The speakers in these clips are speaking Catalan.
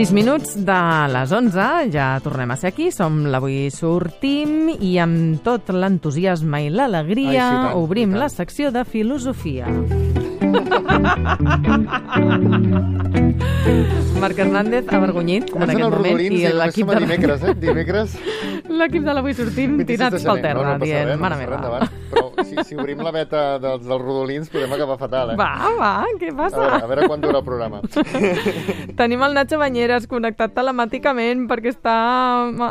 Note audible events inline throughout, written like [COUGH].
Passen 6 minuts de les 11, ja tornem a ser aquí, som l'Avui Sortim i amb tot l'entusiasme i l'alegria sí, tant, obrim la secció de filosofia. Marc Hernández, avergonyit en aquest moment i l'equip de, dimecres, eh? Dimecres, [LAUGHS] l'equip de l'Avui Sortim 26 de tirats pel terra, no, no dient, mare meva. endavant. Si, si obrim la beta dels, dels rodolins podem acabar fatal, eh? Va, va, què A passa? veure, a veure quan dura el programa. [LAUGHS] Tenim el Nacho Banyeres connectat telemàticament perquè està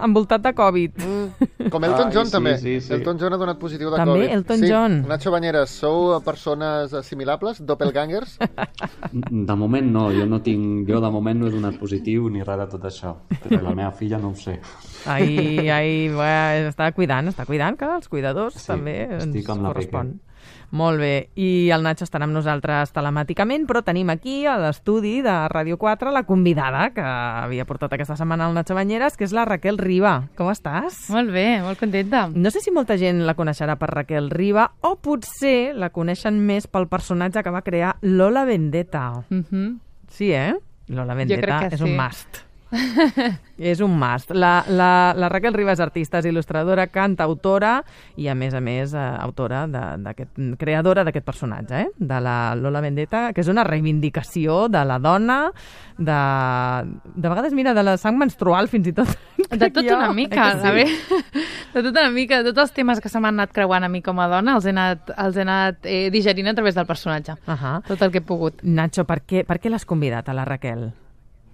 envoltat de Covid. Mm, com Elton Ai, John, sí, també. sí, sí. Elton John ha donat positiu de També Covid. Elton sí. John. Nacho Banyeres, sou persones assimilables? Doppelgangers? De moment no, jo no tinc, jo de moment no he donat positiu ni res de tot això, però la meva filla no ho sé. Ai, ai, bé, està cuidant, està cuidant, que els cuidadors Sí, també ens amb correspon. Molt bé, i el Nacho estarà amb nosaltres telemàticament, però tenim aquí a l'estudi de Ràdio 4 la convidada que havia portat aquesta setmana el Nacho Banyeres, que és la Raquel Riba. Com estàs? Molt bé, molt contenta. No sé si molta gent la coneixerà per Raquel Riba o potser la coneixen més pel personatge que va crear Lola Vendetta. Mm -hmm. Sí, eh? Lola Vendetta és sí. un must. És un must. La, la, la Raquel Ribas, artista, és il·lustradora, cantautora i, a més a més, eh, autora de- d'aquest creadora d'aquest personatge, eh? de la Lola Vendetta, que és una reivindicació de la dona, de, de vegades, mira, de la sang menstrual, fins i tot. [LAUGHS] De tot Jo, una eh mica, a veure, de tot una mica, de tots els temes que se m'han anat creuant a mi com a dona, els he anat, els he anat eh, digerint a través del personatge. Uh -huh. Tot el que he pogut. Nacho, per què, per què l'has convidat a la Raquel?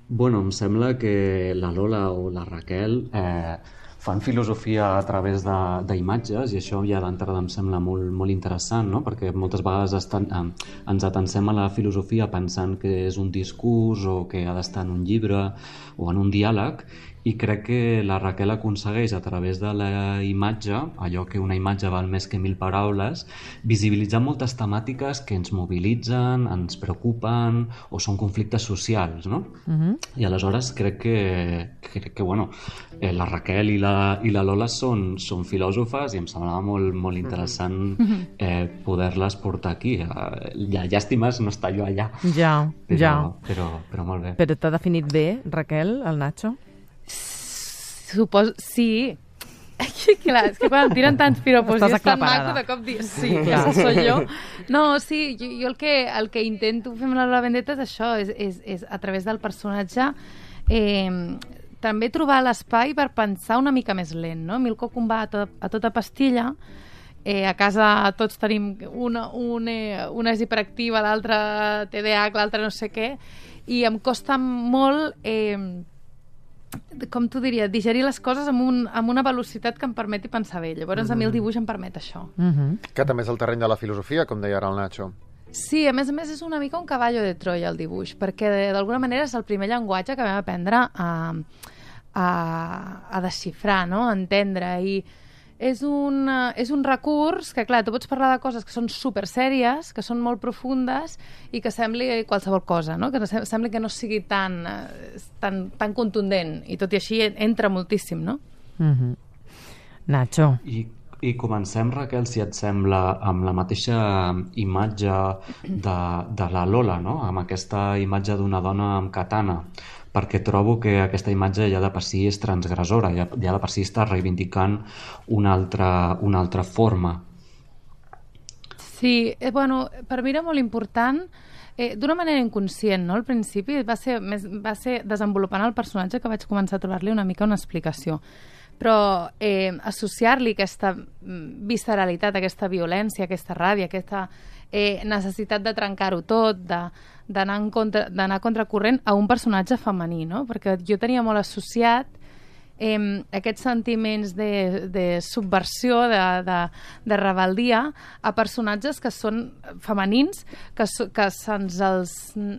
Bueno, em sembla que la Lola o la Raquel eh, fan filosofia a través d'imatges i això ja d'entrada em sembla molt, molt interessant, no? perquè moltes vegades estan, eh, ens atensem a la filosofia pensant que és un discurs o que ha d'estar en un llibre o en un diàleg i crec que la Raquel aconsegueix a través de la imatge, allò que una imatge val més que mil paraules, visibilitzar moltes temàtiques que ens mobilitzen, ens preocupen o són conflictes socials, no? Uh -huh. I aleshores crec que, crec que bueno, eh, la Raquel i la, i la Lola són, són filòsofes i em semblava molt, molt interessant [LAUGHS] eh, poder-les portar aquí. Eh, ja, llàstima és no estar jo allà. Ja, Però, ja. però, però molt bé. Però t'ha definit bé, Raquel, el Nacho? Suposo... Sí. [LAUGHS] Clar, és que quan tiren tants piropos Estàs i és tan maco de cop dir sí, Clar. soy jo. No, sí, jo, jo el, que, el que intento fer amb la Lola Vendetta és això, és, és, és a través del personatge eh, també trobar l'espai per pensar una mica més lent, no? A mi el coco em va a, a tota pastilla, eh, a casa tots tenim una, un, eh, una és hiperactiva, l'altra TDAH, l'altra no sé què, i em costa molt... Eh, com t'ho diria, digerir les coses amb, un, amb una velocitat que em permeti pensar bé. Llavors, a mi el dibuix em permet això. Uh -huh. que també és el terreny de la filosofia, com deia ara el Nacho. Sí, a més a més és una mica un cavallo de Troia el dibuix, perquè d'alguna manera és el primer llenguatge que vam aprendre a, a, a desxifrar, no? a entendre, i és un, eh, és un recurs que, clar, tu pots parlar de coses que són super sèries, que són molt profundes i que sembli qualsevol cosa, no? que sembli que no sigui tan, eh, tan, tan contundent, i tot i així entra moltíssim, no? Uh -huh. Nacho. I, I comencem, Raquel, si et sembla, amb la mateixa imatge de, de la Lola, no? amb aquesta imatge d'una dona amb katana, perquè trobo que aquesta imatge ja de per si és transgressora, ja, ja de per si està reivindicant una altra, una altra forma. Sí, eh, bueno, per mi era molt important eh, d'una manera inconscient, no? Al principi va ser, més, va ser desenvolupant el personatge que vaig començar a trobar-li una mica una explicació. Però eh, associar-li aquesta mm, visceralitat, aquesta violència, aquesta ràbia, aquesta eh, necessitat de trencar-ho tot, d'anar contra, contracorrent a un personatge femení, no? Perquè jo tenia molt associat eh, aquests sentiments de, de subversió, de, de, de rebel·lia a personatges que són femenins, que, que se'ns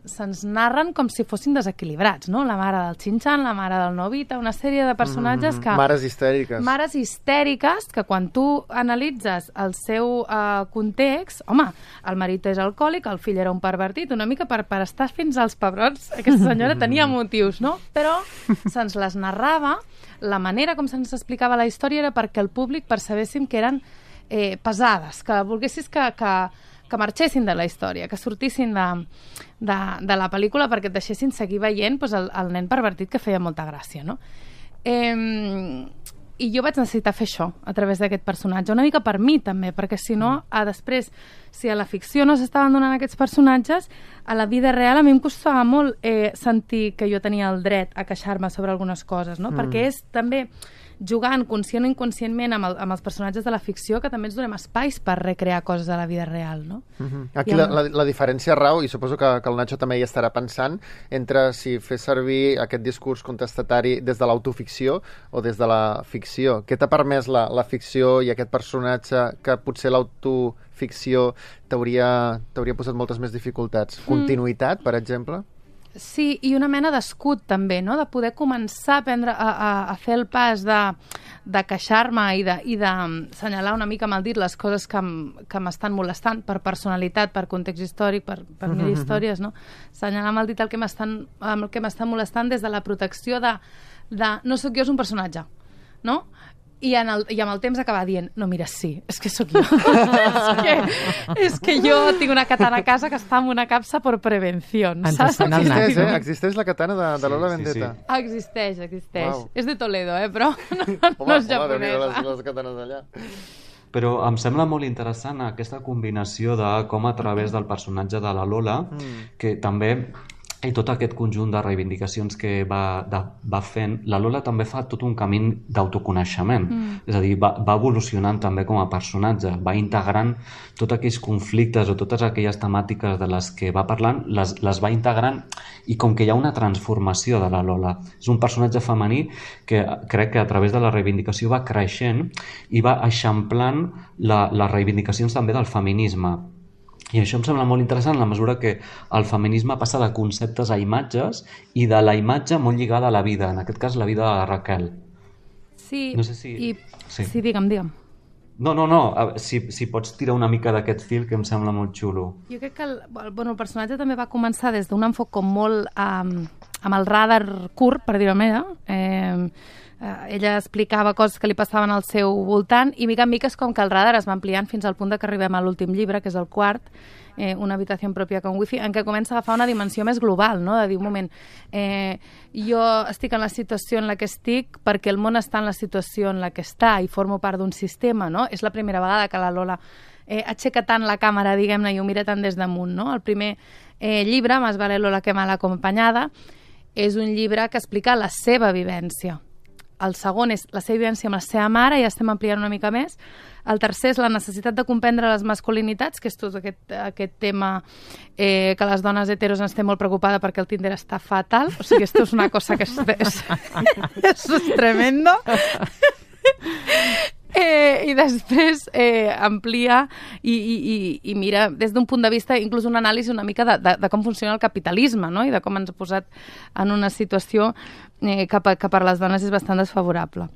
se'ns narren com si fossin desequilibrats, no? La mare del Xinxan, la mare del Novita, una sèrie de personatges que... Mares histèriques. Mares histèriques que quan tu analitzes el seu uh, context, home, el marit és alcohòlic, el fill era un pervertit, una mica per, per estar fins als pebrots, aquesta senyora tenia [LAUGHS] motius, no? Però se'ns les narrava, la manera com se'ns explicava la història era perquè el públic percebéssim que eren eh, pesades, que volguessis que, que, que marxessin de la història, que sortissin de, de, de la pel·lícula perquè et deixessin seguir veient doncs, el, el nen pervertit que feia molta gràcia, no? Eh, i jo vaig necessitar fer això a través d'aquest personatge, una mica per mi també, perquè si no, a després, si a la ficció no s'estaven donant aquests personatges, a la vida real a mi em costava molt eh, sentir que jo tenia el dret a queixar-me sobre algunes coses, no? Mm. Perquè és també jugant conscient o inconscientment amb, el, amb els personatges de la ficció que també ens donem espais per recrear coses de la vida real, no? Uh -huh. Aquí la, la, la diferència rau, i suposo que, que el Nacho també hi estarà pensant, entre si fer servir aquest discurs contestatari des de l'autoficció o des de la ficció. Què t'ha permès la, la ficció i aquest personatge que potser l'autoficció t'hauria posat moltes més dificultats? Mm. Continuïtat, per exemple? Sí, i una mena d'escut també, no? de poder començar a, prendre, a, a, a fer el pas de, de queixar-me i de, i de senyalar una mica el dit les coses que, que m'estan molestant per personalitat, per context històric, per, per mil [LAUGHS] històries, no? Senyalar amb el dit el que m'està molestant des de la protecció de, de no sóc jo, és un personatge, no? I, en el, i amb el temps acaba dient no, mira, sí, és que sóc jo [LAUGHS] és, que, és que jo tinc una katana a casa que està en una capsa per prevenció saps? Existeix, eh? existeix la katana de, de Lola sí, Vendetta sí, sí. existeix, existeix wow. és de Toledo, eh? però [LAUGHS] no, home, no és japonesa les, les katanes d'allà però em sembla molt interessant aquesta combinació de com a través del personatge de la Lola, mm. que també i tot aquest conjunt de reivindicacions que va, de, va fent, la Lola també fa tot un camí d'autoconeixement. Mm. És a dir, va, va evolucionant també com a personatge, va integrant tots aquells conflictes o totes aquelles temàtiques de les que va parlant, les, les va integrant i com que hi ha una transformació de la Lola. És un personatge femení que crec que a través de la reivindicació va creixent i va eixamplant la, les reivindicacions també del feminisme i això em sembla molt interessant en la mesura que el feminisme passa de conceptes a imatges i de la imatge molt lligada a la vida, en aquest cas la vida de Raquel. Sí, no sé si... i... sí. sí, digue'm, digue'm. No, no, no, si, si pots tirar una mica d'aquest fil que em sembla molt xulo. Jo crec que el, bueno, el personatge també va començar des d'un enfoc com molt um, amb el radar curt, per dir-ho eh, eh, ella explicava coses que li passaven al seu voltant i mica en mica és com que el radar es va ampliant fins al punt de que arribem a l'últim llibre, que és el quart, eh, una habitació pròpia con wifi, en què comença a agafar una dimensió més global, no? de dir, un moment, eh, jo estic en la situació en la que estic perquè el món està en la situació en la que està i formo part d'un sistema, no? És la primera vegada que la Lola eh, aixeca tant la càmera, diguem-ne, i ho mira tant des damunt, no? El primer eh, llibre, Más vale Lola que mal acompanyada, és un llibre que explica la seva vivència el segon és la seva vivència amb la seva mare, ja estem ampliant una mica més. El tercer és la necessitat de comprendre les masculinitats, que és tot aquest, aquest tema eh, que les dones heteros ens té molt preocupada perquè el Tinder està fatal. O sigui, esto és una cosa que és, és, [LAUGHS] és tremendo. Eh, I després eh, amplia i, i, i, i mira des d'un punt de vista, inclús un anàlisi una mica de, de, de com funciona el capitalisme no? i de com ens ha posat en una situació eh, que, que per les dones és bastant desfavorable.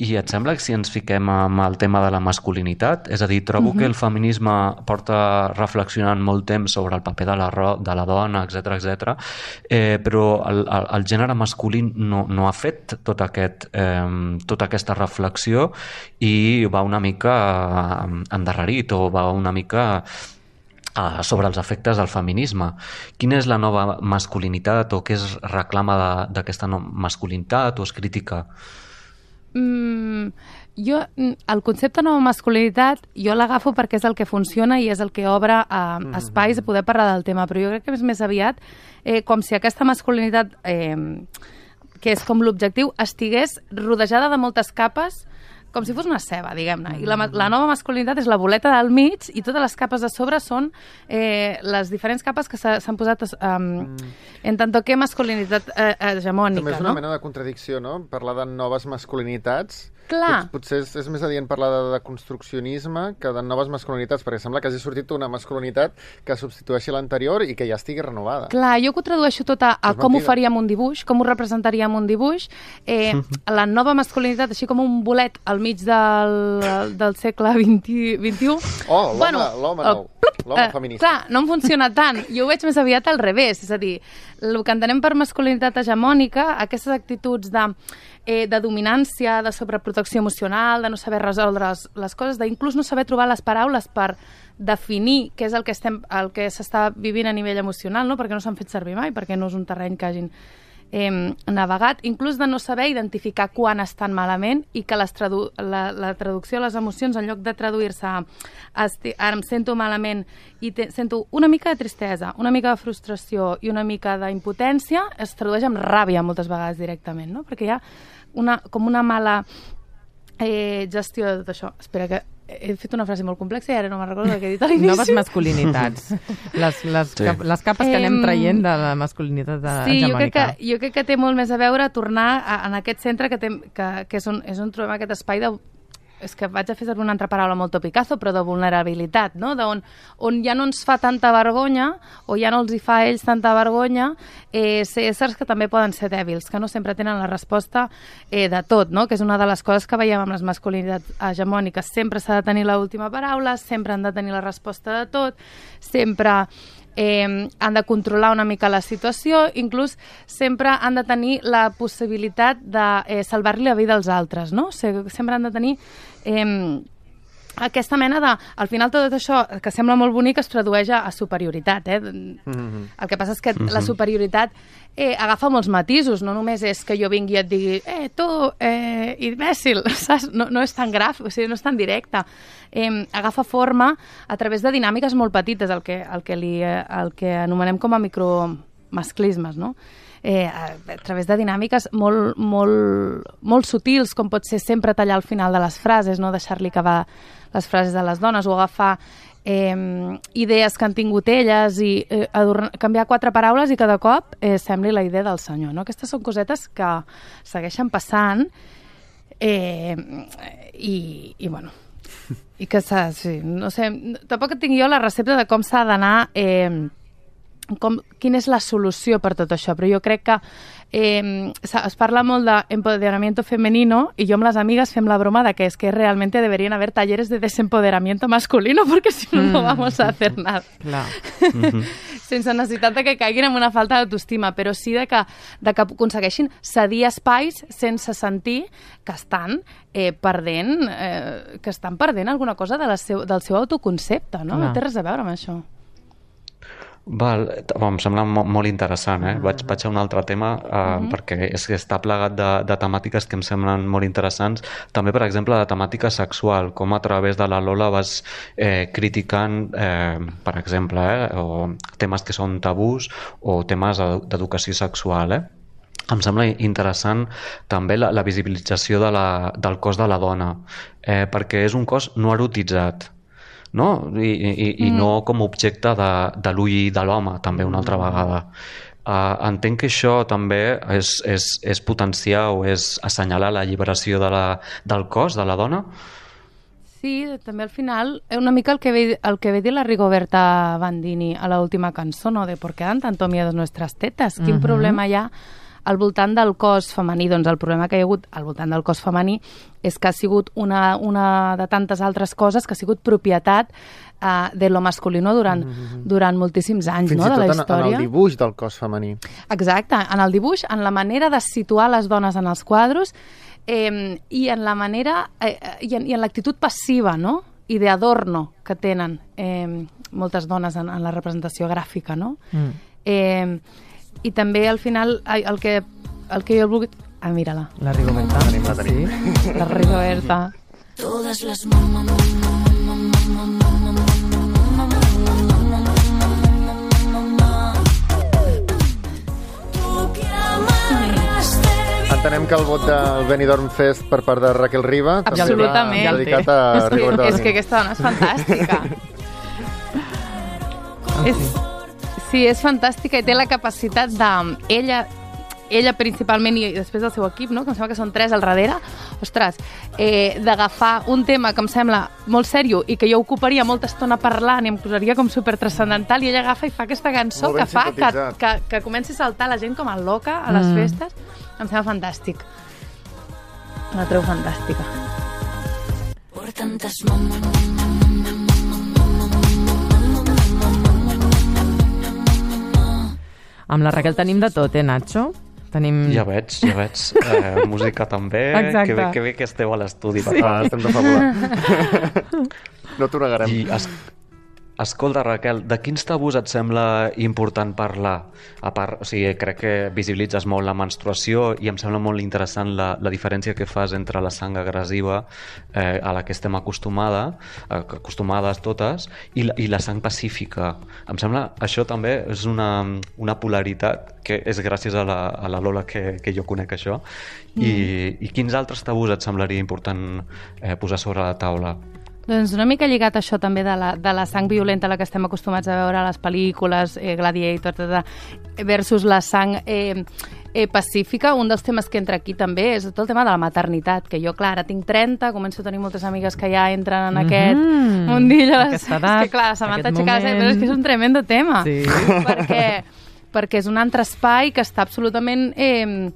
I et sembla que si ens fiquem amb el tema de la masculinitat, és a dir, trobo uh -huh. que el feminisme porta reflexionant molt temps sobre el paper de la, de la dona, etc etc. Eh, però el, el, el gènere masculí no, no ha fet tot aquest, eh, tota aquesta reflexió i va una mica endarrerit o va una mica uh, sobre els efectes del feminisme. Quina és la nova masculinitat o què es reclama d'aquesta no masculinitat o es critica? Mm, jo, mm, el concepte nova masculinitat, jo l'agafo perquè és el que funciona i és el que obre uh, espais a poder parlar del tema, però jo crec que és més aviat eh, com si aquesta masculinitat, eh, que és com l'objectiu, estigués rodejada de moltes capes com si fos una ceba, diguem-ne. I la, la nova masculinitat és la boleta del mig i totes les capes de sobre són eh, les diferents capes que s'han posat um, mm. en tant que masculinitat eh, hegemònica. També és una no? mena de contradicció, no? Parlar de noves masculinitats Clar. Pot, potser és, és més adient parlar de, de construccionisme que de noves masculinitats, perquè sembla que hagi sortit una masculinitat que substitueixi l'anterior i que ja estigui renovada. Clar, jo que ho tradueixo tot a, a com ho faríem un dibuix, com ho representaríem un dibuix. Eh, [LAUGHS] la nova masculinitat, així com un bolet al mig del, del segle XX, XXI... Oh, l'home bueno, nou, l'home uh, feminista. Clar, no em funciona tant. [LAUGHS] Jo ho veig més aviat al revés, és a dir, el que entenem per masculinitat hegemònica, aquestes actituds de, eh, de dominància, de sobreprotecció desprotecció emocional, de no saber resoldre les, les coses, d'inclús no saber trobar les paraules per definir què és el que estem el que s'està vivint a nivell emocional, no? perquè no s'han fet servir mai, perquè no és un terreny que hagin eh, navegat, inclús de no saber identificar quan estan malament i que les tradu la, la traducció de les emocions, en lloc de traduir-se a, ara em sento malament i te, sento una mica de tristesa, una mica de frustració i una mica d'impotència, es tradueix amb ràbia moltes vegades directament, no? perquè hi ha una, com una mala eh, gestió de tot això. Espera, que he fet una frase molt complexa i ara no me'n recordo què he dit a l'inici. Noves masculinitats. les, les, sí. cap, les capes que anem traient de la masculinitat de sí, jo crec, que, jo crec que té molt més a veure tornar a, en aquest centre que, té, que, que és, on, és on trobem aquest espai de és que vaig a fer servir una altra paraula molt topicazo, però de vulnerabilitat, no? De on, on ja no ens fa tanta vergonya, o ja no els hi fa a ells tanta vergonya, eh, ser éssers que també poden ser dèbils, que no sempre tenen la resposta eh, de tot, no? Que és una de les coses que veiem amb les masculinitats hegemòniques. Sempre s'ha de tenir l'última paraula, sempre han de tenir la resposta de tot, sempre eh, han de controlar una mica la situació, inclús sempre han de tenir la possibilitat de eh, salvar-li la vida als altres, no? Sempre han de tenir eh, aquesta mena de... Al final tot això, que sembla molt bonic, es tradueix a, a superioritat. Eh? Mm -hmm. El que passa és que mm -hmm. la superioritat eh, agafa molts matisos. No només és que jo vingui i et digui eh, tu, eh, imbècil, [LAUGHS] saps? No, no és tan graf, o sigui, no és tan directe. Eh, agafa forma a través de dinàmiques molt petites, el que, el que, li, eh, el que anomenem com a micromasclismes, no? Eh, a, a través de dinàmiques molt, molt, molt sutils, com pot ser sempre tallar al final de les frases, no deixar-li acabar les frases de les dones, o agafar eh, idees que han tingut elles i eh, adornar, canviar quatre paraules i cada cop eh, sembli la idea del senyor. No? Aquestes són cosetes que segueixen passant eh, i, i bueno, i que s'ha, sí, no sé, tampoc tinc jo la recepta de com s'ha d'anar eh, com, quina és la solució per tot això, però jo crec que eh, es parla molt d'empoderamiento femenino i jo amb les amigues fem la broma de que és que realment deberien haver talleres de desempoderamiento masculino perquè si no, mm. no vamos a hacer nada. Clar. Mm -hmm. [LAUGHS] Sense necessitat de que caiguin en una falta d'autoestima, però sí de que, de que aconsegueixin cedir espais sense sentir que estan eh, perdent eh, que estan perdent alguna cosa de la seu, del seu autoconcepte, no? No, no té res a veure amb això. Val, em sembla molt interessant, eh? Vaig, vaig a un altre tema eh, uh -huh. perquè és que està plegat de, de temàtiques que em semblen molt interessants. També, per exemple, de temàtica sexual, com a través de la Lola vas eh, criticant, eh, per exemple, eh, o temes que són tabús o temes d'educació sexual, eh? em sembla interessant també la, la visibilització de la, del cos de la dona, eh, perquè és un cos no erotitzat, no? I, i, i mm. no com a objecte de, de l'ull de l'home, també una altra vegada. Uh, entenc que això també és, és, és potenciar o és assenyalar la lliberació de la, del cos de la dona? Sí, també al final, eh, una mica el que ve, el que ve dir la Rigoberta Bandini a l'última cançó, no? de por qué dan tanto miedo nuestras tetas. Quin uh -huh. problema hi ha al voltant del cos femení, doncs el problema que hi ha hagut al voltant del cos femení és que ha sigut una, una de tantes altres coses que ha sigut propietat uh, de lo masculino durant, mm -hmm. durant moltíssims anys Fins no, de la història. Fins en el dibuix del cos femení. Exacte, en el dibuix, en la manera de situar les dones en els quadros eh, i en la manera eh, i en, i en l'actitud passiva, no? i d'adorno que tenen eh, moltes dones en, en la representació gràfica, no? Mm. Eh, i també al final el que, el que jo he volgut... Ah, mira-la. La Rigoberta. La tenim, la tenim. Sí? La Rigoberta. Todas las Entenem que el vot del Benidorm Fest per part de Raquel Riba Absolutament. també dedicat a Rigoberta. És que, és que aquesta dona és fantàstica. és, Sí, és fantàstica i té la capacitat de... Ella, ella principalment i després del seu equip, no? que em sembla que són tres al darrere, ostres, eh, d'agafar un tema que em sembla molt sèrio i que jo ocuparia molta estona parlant i em posaria com super transcendental i ella agafa i fa aquesta cançó que fa que, que, que comenci a saltar la gent com a loca a les mm. festes. Em sembla fantàstic. La trobo fantàstica. Por tantas Amb la Raquel tenim de tot, eh, Nacho? Tenim... Ja veig, ja veig. [LAUGHS] Eh, música també. Exacte. Que bé, que bé que esteu a l'estudi. Sí. Ah, estem de favor. [LAUGHS] no t'ho negarem. I es, escolta, Raquel, de quins tabús et sembla important parlar? A part, o sigui, crec que visibilitzes molt la menstruació i em sembla molt interessant la, la diferència que fas entre la sang agressiva eh, a la que estem acostumada, eh, acostumades totes, i la, i la sang pacífica. Em sembla això també és una, una polaritat que és gràcies a la, a la Lola que, que jo conec això. Mm. I, I quins altres tabús et semblaria important eh, posar sobre la taula? Doncs una mica lligat a això també de la, de la sang violenta a la que estem acostumats a veure a les pel·lícules, eh, Gladiator, tot, versus la sang eh, eh, pacífica. Un dels temes que entra aquí també és tot el tema de la maternitat, que jo, clar, ara tinc 30, començo a tenir moltes amigues que ja entren en mm -hmm. aquest mundillo. Aquesta edat, [LAUGHS] és que, clar, Samantha aquest aixeca moment. però és que és un tremendo tema. Sí. Perquè, perquè és un altre espai que està absolutament... Eh,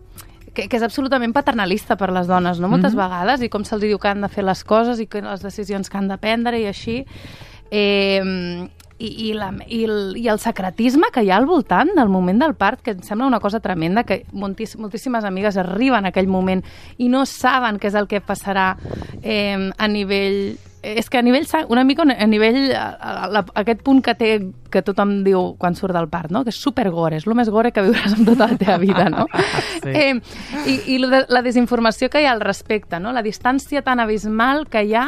que, que és absolutament paternalista per les dones, no? Moltes Mhm. vegades, i com se'ls diu que han de fer les coses i que les decisions que han de prendre i així. Eh, i, i, la, i, el, i el secretisme que hi ha al voltant del moment del part, que em sembla una cosa tremenda, que moltis, moltíssimes amigues arriben a aquell moment i no saben què és el que passarà eh, a nivell és que a nivell sang, una mica a nivell a, a, a, aquest punt que té que tothom diu quan surt del part, no? que és super gore, és el més gore que viuràs en tota la teva vida, no? [LAUGHS] Sí. eh, I, i de, la desinformació que hi ha al respecte, no? la distància tan abismal que hi ha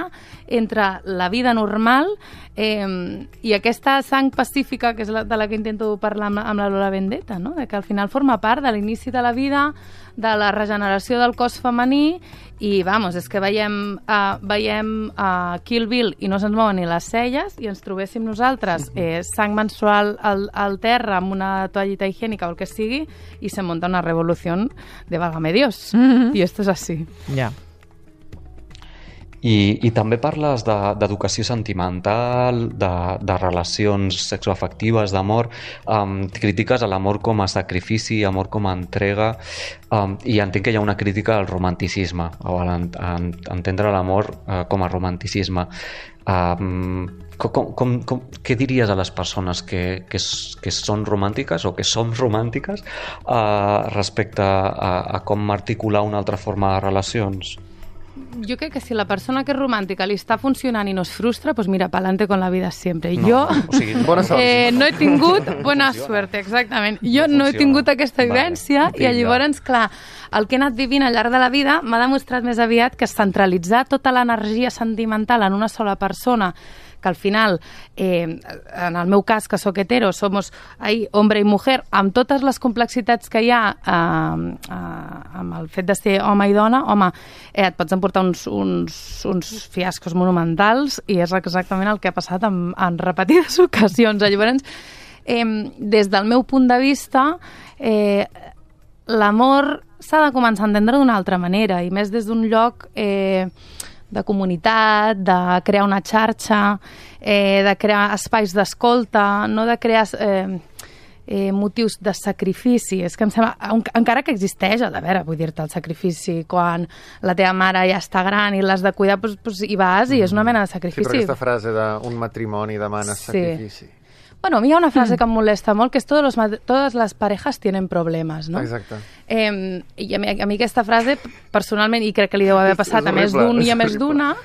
entre la vida normal eh, i aquesta sang pacífica, que és la, de la que intento parlar amb, amb la Lola Vendetta, no? de que al final forma part de l'inici de la vida, de la regeneració del cos femení i, vamos, és que veiem, uh, veiem uh, Kill Bill i no se'ns mouen ni les celles i ens trobéssim nosaltres eh, sang menstrual al, al terra amb una toallita higiènica o el que sigui i se munta una revolució de válgame Dios. Mhm. I esto es así. Ja. I, i també parles de- d'educació sentimental, de, de relacions sexoafectives, d'amor, um, critiques a l'amor com a sacrifici, amor com a entrega, um, i entenc que hi ha una crítica al romanticisme, o a entendre l'amor uh, com a romanticisme. Um, com, com, com, què diries a les persones que, que, que són romàntiques o que som romàntiques uh, respecte a, a com articular una altra forma de relacions? Jo crec que si la persona que és romàntica li està funcionant i no es frustra, pues mira, pa'lante con la vida sempre. No, jo o sigui, [LAUGHS] Bona sort. eh, no he tingut [LAUGHS] bona suerte, exactament. Jo No no, he tingut aquesta Vale, vivència i vinga. llavors, clar, el que he anat vivint al llarg de la vida m'ha demostrat més aviat que centralitzar tota l'energia sentimental en una sola persona que al final, eh, en el meu cas, que sóc hetero, somos ahí hombre i mujer, amb totes les complexitats que hi ha eh, eh, amb el fet de ser home i dona, home, eh, et pots emportar uns, uns, uns fiascos monumentals i és exactament el que ha passat en, en repetides [LAUGHS] ocasions. Llavors, eh, des del meu punt de vista, eh, l'amor s'ha de començar a entendre d'una altra manera i més des d'un lloc eh, de comunitat, de crear una xarxa, eh, de crear espais d'escolta, no de crear eh, eh, motius de sacrifici. És que em sembla, en- encara que existeix, a veure, vull dir-te, el sacrifici quan la teva mare ja està gran i l'has de cuidar, doncs, doncs hi vas i és una mena de Sí, però sacrifici. aquesta frase d'un matrimoni demana Sí. sacrifici. Bueno, a mi hi ha una frase que em molesta molt, que és todos los, mat- todas las parejas tienen problemes, no? Exacte. Eh, I a mi, a mi aquesta frase, personalment, i crec que li deu haver passat a més d'un i a és més d'una,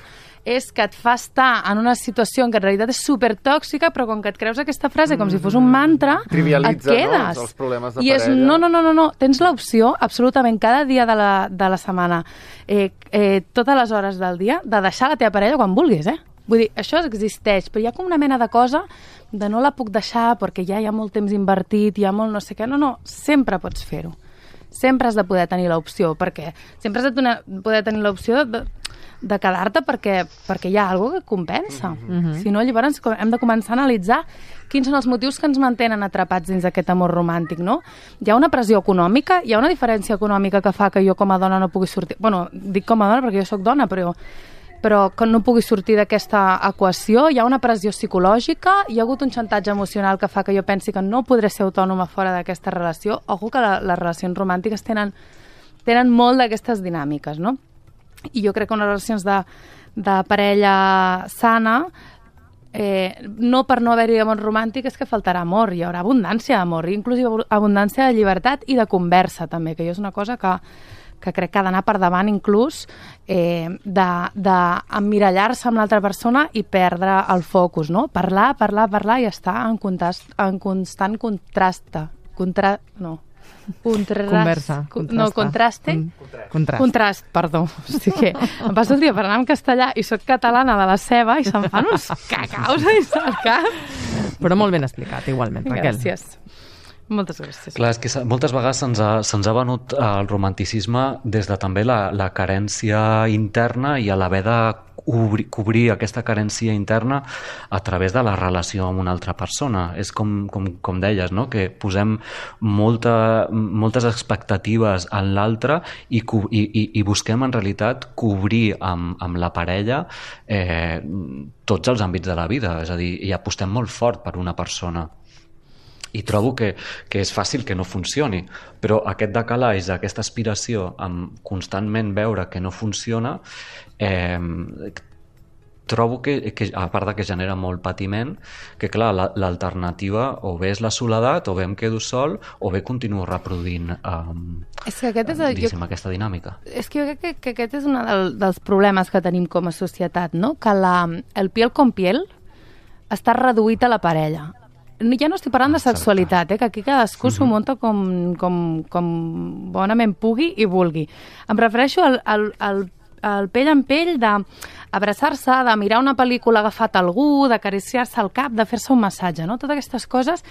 és que et fa estar en una situació en què en realitat és supertòxica, però com que et creus aquesta frase com si fos un mantra, et Trivialitza, no, quedes. els- els problemes de I és, parella. no, no, no, no, no, tens l'opció absolutament cada dia de la, de la setmana, eh, eh, totes les hores del dia, de deixar la teva parella quan vulguis, eh? Vull dir, això existeix, però hi ha com una mena de cosa de no la puc deixar perquè ja hi ha molt temps invertit, hi ha molt no sé què. No, no, sempre pots fer-ho. Sempre has de poder tenir l'opció, perquè sempre has de donar- poder tenir l'opció de, de quedar-te perquè, perquè hi ha alguna que compensa. Mm -hmm. Si no, llavors hem de començar a analitzar quins són els motius que ens mantenen atrapats dins d'aquest amor romàntic, no? Hi ha una pressió econòmica, hi ha una diferència econòmica que fa que jo com a dona no pugui sortir... bueno, dic com a dona perquè jo sóc dona, però però que no pugui sortir d'aquesta equació. Hi ha una pressió psicològica, hi ha hagut un xantatge emocional que fa que jo pensi que no podré ser autònoma fora d'aquesta relació. Ojo que la, les relacions romàntiques tenen, tenen molt d'aquestes dinàmiques, no? I jo crec que unes relacions de, de parella sana eh, no per no haver-hi amor romàntic és que faltarà amor, hi haurà abundància d'amor, inclusive abundància de llibertat i de conversa també, que jo és una cosa que, que crec que ha d'anar per davant inclús eh, d'emmirallar-se amb l'altra persona i perdre el focus, no? Parlar, parlar, parlar i estar en, contrast, en constant contrasta. Contra... No, Contrast, Conversa. Contrasta. No, contraste. Mm. Contrast. Contrast, perdó. O sigui que em passo el dia parlant en castellà i sóc catalana de la ceba i se'm fan uns cacaus al cap. Però molt ben explicat, igualment, Raquel. Gràcies. Moltes gràcies. Clar, és que moltes vegades se'ns ha, se ha venut el romanticisme des de també la, la carència interna i a l'haver de cobrir, cobrir aquesta carència interna a través de la relació amb una altra persona. És com, com, com deies, no? que posem molta, moltes expectatives en l'altre i, i, i, i busquem en realitat cobrir amb, amb la parella eh, tots els àmbits de la vida. És a dir, i apostem molt fort per una persona i trobo que, que és fàcil que no funcioni, però aquest decalaix, aquesta aspiració amb constantment veure que no funciona, eh, trobo que, que, a part de que genera molt patiment, que clar, l'alternativa la, o bé és la soledat, o bé em quedo sol, o bé continuo reproduint um, és que aquest és el, jo, aquesta dinàmica. És que jo crec que, que aquest és un del, dels problemes que tenim com a societat, no? que la, el piel com piel està reduït a la parella ja no estic parlant de sexualitat, eh, que aquí cadascú s'ho munta com, com, com bonament pugui i vulgui. Em refereixo al, al, al, al pell en pell d'abraçar-se, de mirar una pel·lícula agafat a algú, d'acariciar-se al cap, de fer-se un massatge, no? Totes aquestes coses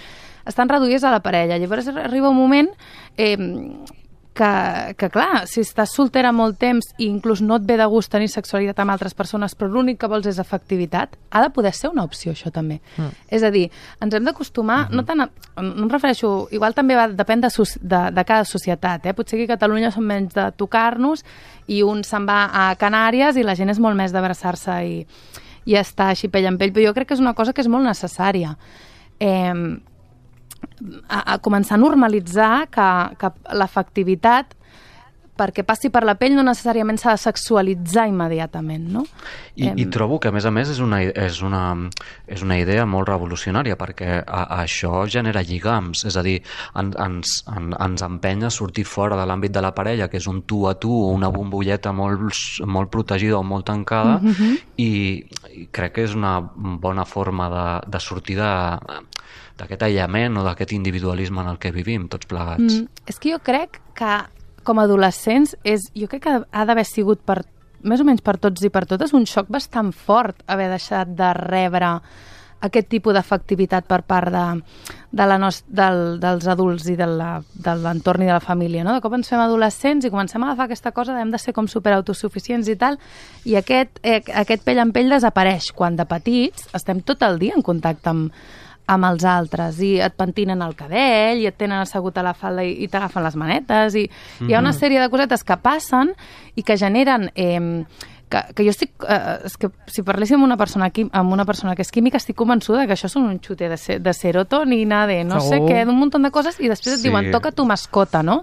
estan reduïdes a la parella. Llavors arriba un moment eh, que, que clar, si estàs soltera molt temps i inclús no et ve de gust tenir sexualitat amb altres persones, però l'únic que vols és efectivitat, ha de poder ser una opció, això també. Mm. És a dir, ens hem d'acostumar, mm -hmm. no tant a, no em refereixo, igual també va, depèn de, de, de cada societat, eh? potser que a Catalunya som menys de tocar-nos i un se'n va a Canàries i la gent és molt més d'abraçar-se i, i estar així pell en pell, però jo crec que és una cosa que és molt necessària. Eh, a, a començar a normalitzar que, que l'efectivitat perquè passi per la pell no necessàriament s'ha de sexualitzar immediatament, no? I, eh... I trobo que, a més a més, és una, és una, és una idea molt revolucionària perquè a, a això genera lligams, és a dir, en, ens, en, ens empenya a sortir fora de l'àmbit de la parella, que és un tu a tu, una bombolleta molt, molt protegida o molt tancada, mm -hmm. i, i crec que és una bona forma de, de sortir de, d'aquest aïllament o d'aquest individualisme en el que vivim tots plegats. Mm, és que jo crec que com a adolescents és, jo crec que ha d'haver sigut per més o menys per tots i per totes un xoc bastant fort haver deixat de rebre aquest tipus d'efectivitat per part de, de la nos, del, dels adults i de l'entorn i de la família. No? De cop ens fem adolescents i comencem a agafar aquesta cosa hem de ser com superautosuficients i tal, i aquest, eh, aquest pell en pell desapareix quan de petits estem tot el dia en contacte amb, amb els altres i et pentinen el cabell i et tenen assegut a la falda i, i t'agafen les manetes i mm -hmm. hi ha una mhm. sèrie de cosetes que passen i que generen eh, que, que jo estic... Eh, és que si parléssim amb una, persona aquí, amb una persona que és química, estic convençuda que això són un xute de, de serotonina, de no Segur. sé què, d'un munt de coses, i després et diuen, toca tu mascota, no?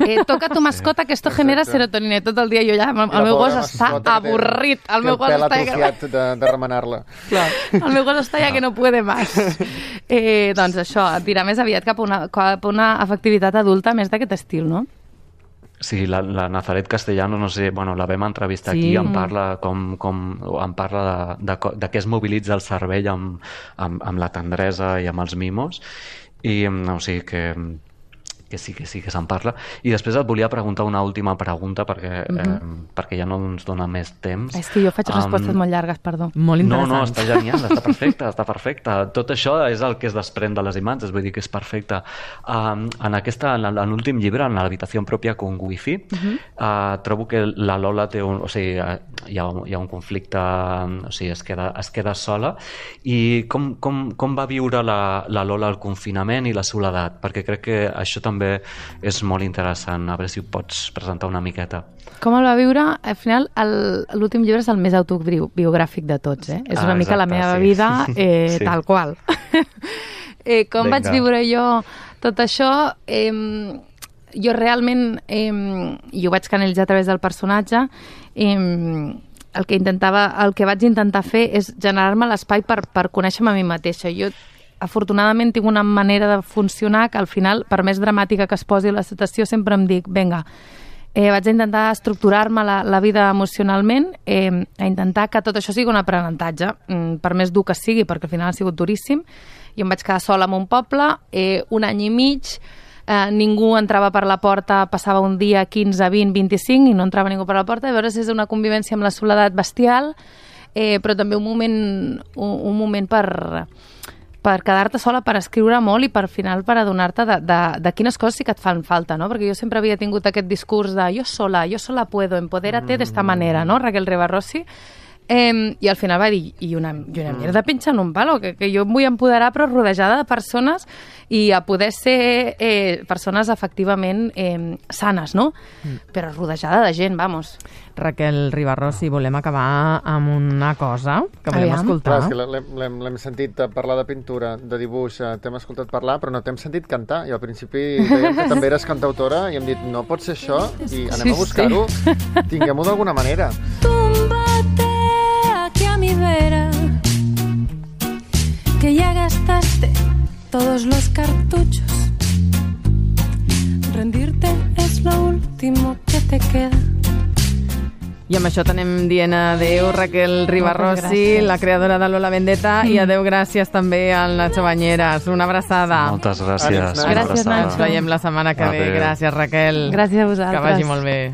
Eh, toca tu mascota, sí. que esto genera serotonina, i tot el dia jo ja, el, el meu gos està avorrit, el meu gos està... Ja... de, de remenar-la. El meu gos està ja que no puede más. [LAUGHS] Eh, doncs això, et dirà més aviat cap a una, cap a una efectivitat adulta més d'aquest estil, no? Sí, la, la Nazaret Castellano, no sé, bueno, la vam entrevistar sí. aquí, em parla, com, com, em parla de, de, de què es mobilitza el cervell amb, amb, amb la tendresa i amb els mimos, i o sigui que que sí, que sí, que se'n parla. I després et volia preguntar una última pregunta perquè, uh -huh. eh, perquè ja no ens dona més temps. És que jo faig respostes um, molt llargues, perdó. Molt interessant. No, no, està genial, està perfecte, està perfecte. Tot això és el que es desprèn de les imatges, vull dir que és perfecte. Um, en aquesta, en l'últim llibre, en l'habitació pròpia con wifi, uh -huh. uh, trobo que la Lola té un... O sigui, hi ha, hi ha un conflicte, o sigui, es queda, es queda sola. I com, com, com va viure la, la Lola el confinament i la soledat? Perquè crec que això també també és molt interessant. A veure si ho pots presentar una miqueta. Com el va viure? Al final, l'últim llibre és el més autobiogràfic de tots, eh? És una ah, mica la meva sí. vida [LAUGHS] eh, sí. tal qual. [LAUGHS] eh, com Venga. vaig viure jo tot això? Eh, jo realment, eh, jo vaig canalitzar a través del personatge, eh, el que intentava, el que vaig intentar fer és generar-me l'espai per, per conèixer-me a mi mateixa. Jo afortunadament tinc una manera de funcionar que al final, per més dramàtica que es posi la situació, sempre em dic, vinga, eh, vaig intentar estructurar-me la, la vida emocionalment, eh, a intentar que tot això sigui un aprenentatge, mm, per més dur que sigui, perquè al final ha sigut duríssim, i em vaig quedar sola en un poble, eh, un any i mig, eh, ningú entrava per la porta, passava un dia 15, 20, 25 i no entrava ningú per la porta, a veure si és una convivència amb la soledat bestial, eh, però també un moment, un, un moment per per quedar-te sola, per escriure molt i per final per adonar-te de, de, de quines coses sí que et fan falta, no? Perquè jo sempre havia tingut aquest discurs de jo sola, jo sola puedo, empodérate mm. d'esta manera, no? Raquel Ribarrossi. Eh, I al final va dir, i una, i una mierda pinxa en un palo, que, que jo em vull empoderar però rodejada de persones i a poder ser eh, persones efectivament eh, sanes, no? Mm. Però rodejada de gent, vamos. Raquel Ribarrossi, volem acabar amb una cosa que volem Aviam. escoltar. Clar, que l'hem- sentit eh, parlar de pintura, de dibuix, eh, t'hem escoltat parlar, però no t'hem sentit cantar. I al principi dèiem que també eres cantautora i hem dit, no pot ser això, i anem Sí, a buscar-ho, tinguem-ho d'alguna manera. Túmbate vera, que ya gastaste todos los cartuchos. Rendirte es lo último que te queda. I amb això t'anem dient adeu, Raquel Ribarrossi, la creadora de Lola Vendetta, i adeu gràcies també al Nacho Banyeres. Una abraçada. Moltes gràcies. Gràcies. Nacho. Ens veiem la setmana que ve. Adéu. Gràcies, Raquel. Gràcies a vosaltres. Que vagi molt bé.